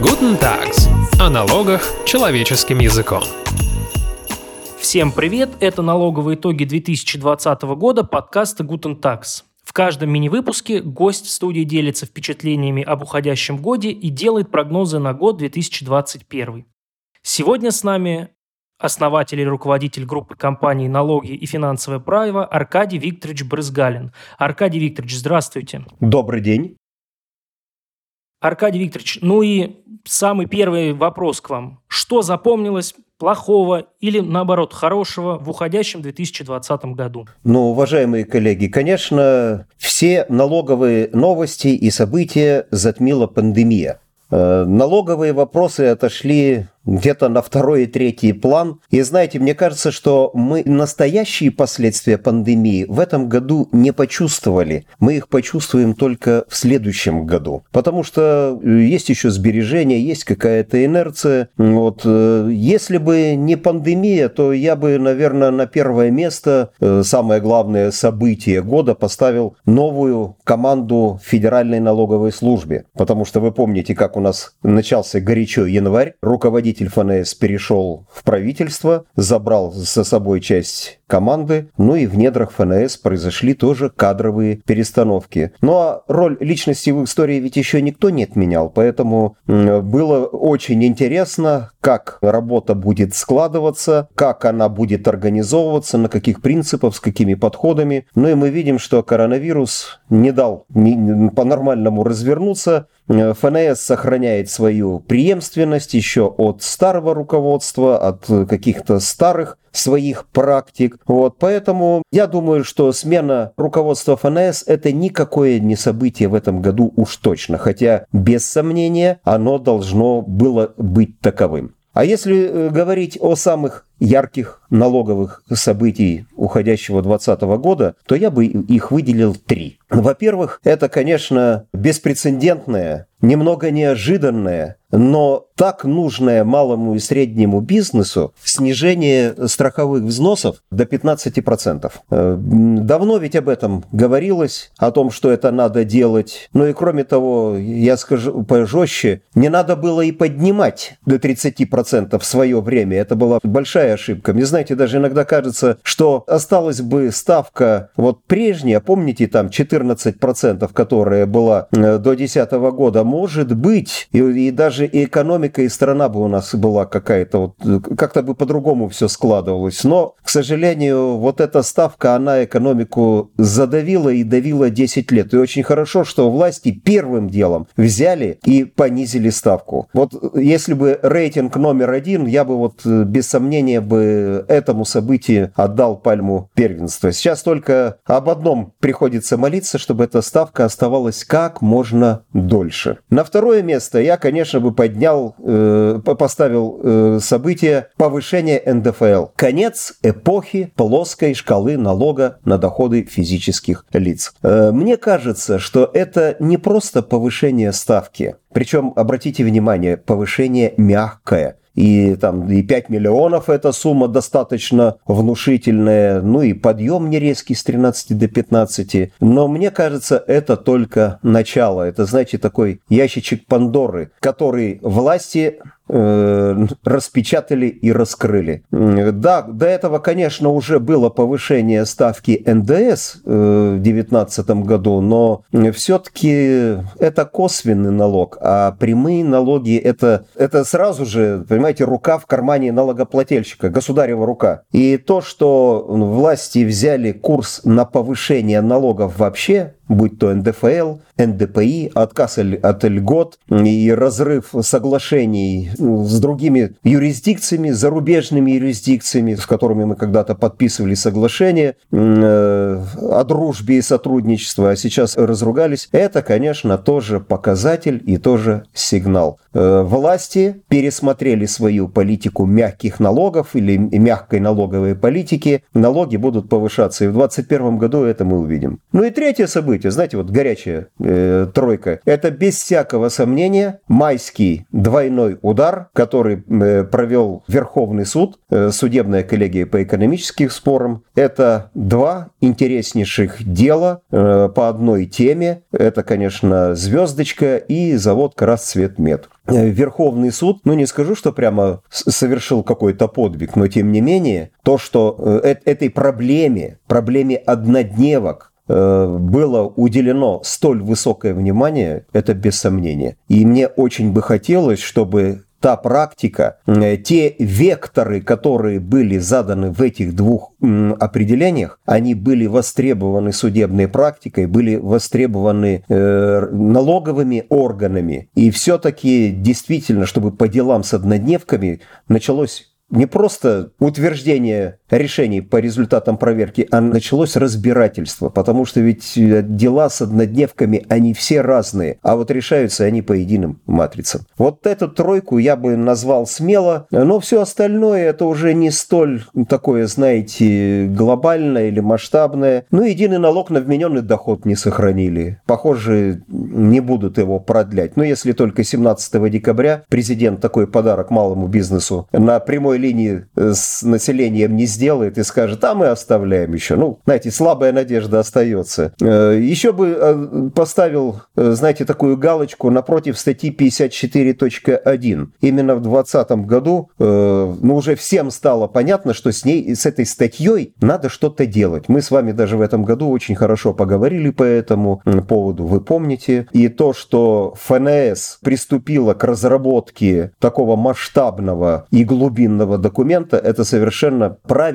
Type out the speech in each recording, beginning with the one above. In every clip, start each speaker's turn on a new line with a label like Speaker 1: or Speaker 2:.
Speaker 1: Guten Tags. О налогах человеческим языком.
Speaker 2: Всем привет! Это налоговые итоги 2020 года подкаста Guten Tax. В каждом мини-выпуске гость в студии делится впечатлениями об уходящем годе и делает прогнозы на год 2021. Сегодня с нами основатель и руководитель группы компаний «Налоги и финансовое право» Аркадий Викторович Брызгалин. Аркадий Викторович, здравствуйте.
Speaker 3: Добрый день.
Speaker 2: Аркадий Викторович, ну и самый первый вопрос к вам. Что запомнилось плохого или, наоборот, хорошего в уходящем 2020 году?
Speaker 3: Ну, уважаемые коллеги, конечно, все налоговые новости и события затмила пандемия. Э, налоговые вопросы отошли где-то на второй и третий план. И знаете, мне кажется, что мы настоящие последствия пандемии в этом году не почувствовали. Мы их почувствуем только в следующем году. Потому что э, есть еще сбережения, есть какая-то инерция. Вот. Э, если бы не пандемия, то я бы, наверное, на первое место, э, самое главное событие года, поставил новую команду Федеральной налоговой службе. Потому что вы помните, как у нас начался горячо январь. Руководитель руководитель ФНС перешел в правительство, забрал за собой часть команды, ну и в недрах ФНС произошли тоже кадровые перестановки. Ну а роль личности в истории ведь еще никто не отменял, поэтому было очень интересно, как работа будет складываться, как она будет организовываться, на каких принципах, с какими подходами. Ну и мы видим, что коронавирус не дал по-нормальному развернуться, ФНС сохраняет свою преемственность еще от старого руководства, от каких-то старых своих практик. Вот, поэтому я думаю, что смена руководства ФНС – это никакое не событие в этом году уж точно, хотя без сомнения оно должно было быть таковым. А если э, говорить о самых ярких налоговых событий уходящего 2020 года, то я бы их выделил три. Во-первых, это, конечно, беспрецедентное, немного неожиданное, но так нужное малому и среднему бизнесу снижение страховых взносов до 15%. Э, давно ведь об этом говорилось, о том, что это надо делать. Ну и кроме того, я скажу пожестче, не надо было и поднимать до 30% в свое время. Это была большая ошибка. Не знаю, знаете, даже иногда кажется, что осталась бы ставка вот прежняя, помните, там 14%, которая была э, до 2010 года, может быть, и, и даже и экономика, и страна бы у нас была какая-то, вот, э, как-то бы по-другому все складывалось. Но, к сожалению, вот эта ставка, она экономику задавила и давила 10 лет. И очень хорошо, что власти первым делом взяли и понизили ставку. Вот если бы рейтинг номер один, я бы вот э, без сомнения бы этому событию отдал пальму первенства. Сейчас только об одном приходится молиться, чтобы эта ставка оставалась как можно дольше. На второе место я, конечно, бы поднял, э, поставил э, событие повышения НДФЛ. Конец эпохи плоской шкалы налога на доходы физических лиц. Э, мне кажется, что это не просто повышение ставки, причем, обратите внимание, повышение мягкое и там и 5 миллионов эта сумма достаточно внушительная, ну и подъем не резкий с 13 до 15. Но мне кажется, это только начало. Это, знаете, такой ящичек Пандоры, который власти распечатали и раскрыли. Да, до этого, конечно, уже было повышение ставки НДС э, в 2019 году, но все-таки это косвенный налог, а прямые налоги это, это сразу же, понимаете, рука в кармане налогоплательщика, государева рука. И то, что власти взяли курс на повышение налогов вообще, будь то НДФЛ, НДПИ, отказ от льгот и разрыв соглашений с другими юрисдикциями, зарубежными юрисдикциями, с которыми мы когда-то подписывали соглашение э, о дружбе и сотрудничестве, а сейчас разругались, это, конечно, тоже показатель и тоже сигнал. Э, власти пересмотрели свою политику мягких налогов или мягкой налоговой политики. Налоги будут повышаться, и в 2021 году это мы увидим. Ну и третье событие события, знаете, вот горячая э, тройка, это без всякого сомнения майский двойной удар, который э, провел Верховный суд, э, судебная коллегия по экономическим спорам. Это два интереснейших дела э, по одной теме. Это, конечно, «Звездочка» и завод «Красцветмет». Э, Верховный суд, ну не скажу, что прямо совершил какой-то подвиг, но тем не менее, то, что э, этой проблеме, проблеме однодневок, э, было уделено столь высокое внимание, это без сомнения. И мне очень бы хотелось, чтобы та практика, те векторы, которые были заданы в этих двух определениях, они были востребованы судебной практикой, были востребованы э, налоговыми органами. И все-таки действительно, чтобы по делам с однодневками началось не просто утверждение решений по результатам проверки, а началось разбирательство, потому что ведь э, дела с однодневками, они все разные, а вот решаются они по единым матрицам. Вот эту тройку я бы назвал смело, но все остальное это уже не столь такое, знаете, глобальное или масштабное. Ну, единый налог на вмененный доход не сохранили. Похоже, не будут его продлять. Но если только 17 декабря президент такой подарок малому бизнесу на прямой линии э, с населением не сделает и скажет, а мы оставляем еще. Ну, знаете, слабая надежда остается. Э, еще бы э, поставил, знаете, такую галочку напротив статьи 54.1. Именно в 2020 году, ну, уже всем стало понятно, что с ней, с этой статьей надо что-то делать. Мы с вами даже в этом году очень хорошо поговорили по этому поводу, вы помните. И то, что ФНС приступила к разработке такого масштабного и глубинного документа, это совершенно правильно,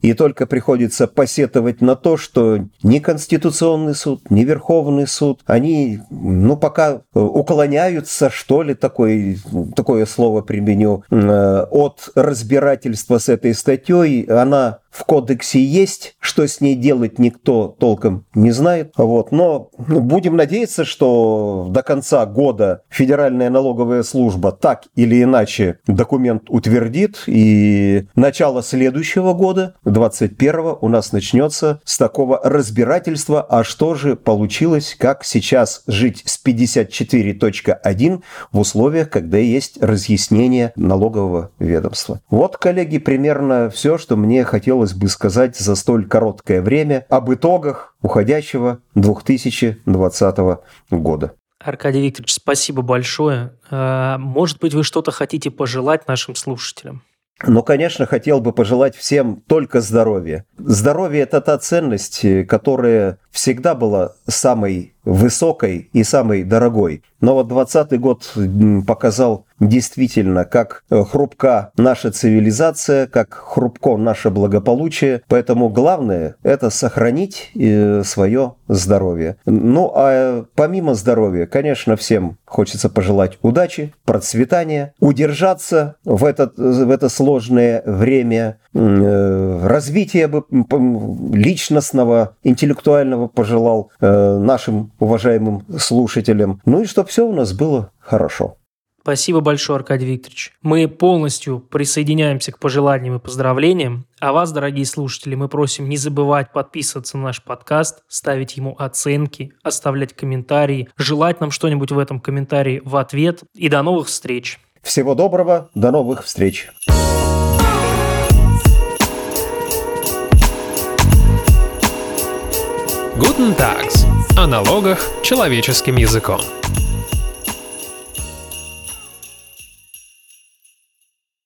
Speaker 3: и только приходится посетовать на то, что ни Конституционный суд, ни Верховный суд, они, ну, пока уклоняются, что ли, такой, такое слово применю, э, от разбирательства с этой статьей, она в кодексе есть, что с ней делать никто толком не знает. Вот. Но будем надеяться, что до конца года Федеральная налоговая служба так или иначе документ утвердит, и начало следующего года, 21 у нас начнется с такого разбирательства, а что же получилось, как сейчас жить с 54.1 в условиях, когда есть разъяснение налогового ведомства. Вот, коллеги, примерно все, что мне хотелось хотелось бы сказать за столь короткое время об итогах уходящего 2020 года.
Speaker 2: Аркадий Викторович, спасибо большое. А, может быть, вы что-то хотите пожелать нашим слушателям?
Speaker 3: Но, конечно, хотел бы пожелать всем только здоровья. Здоровье – это та ценность, которая всегда была самой высокой и самой дорогой. Но вот 20 год показал действительно, как э, хрупка наша цивилизация, как хрупко наше благополучие. Поэтому главное – это сохранить э, свое здоровье. Ну, а помимо здоровья, конечно, всем хочется пожелать удачи, процветания, удержаться в, этот, в это сложное время, э, развития личностного, интеллектуального пожелал нашим уважаемым слушателям. Ну и чтобы все у нас было хорошо.
Speaker 2: Спасибо большое, Аркадий Викторович. Мы полностью присоединяемся к пожеланиям и поздравлениям. А вас, дорогие слушатели, мы просим не забывать подписываться на наш подкаст, ставить ему оценки, оставлять комментарии, желать нам что-нибудь в этом комментарии в ответ. И до новых встреч.
Speaker 3: Всего доброго, до новых встреч.
Speaker 1: Guten Tags. О налогах человеческим языком.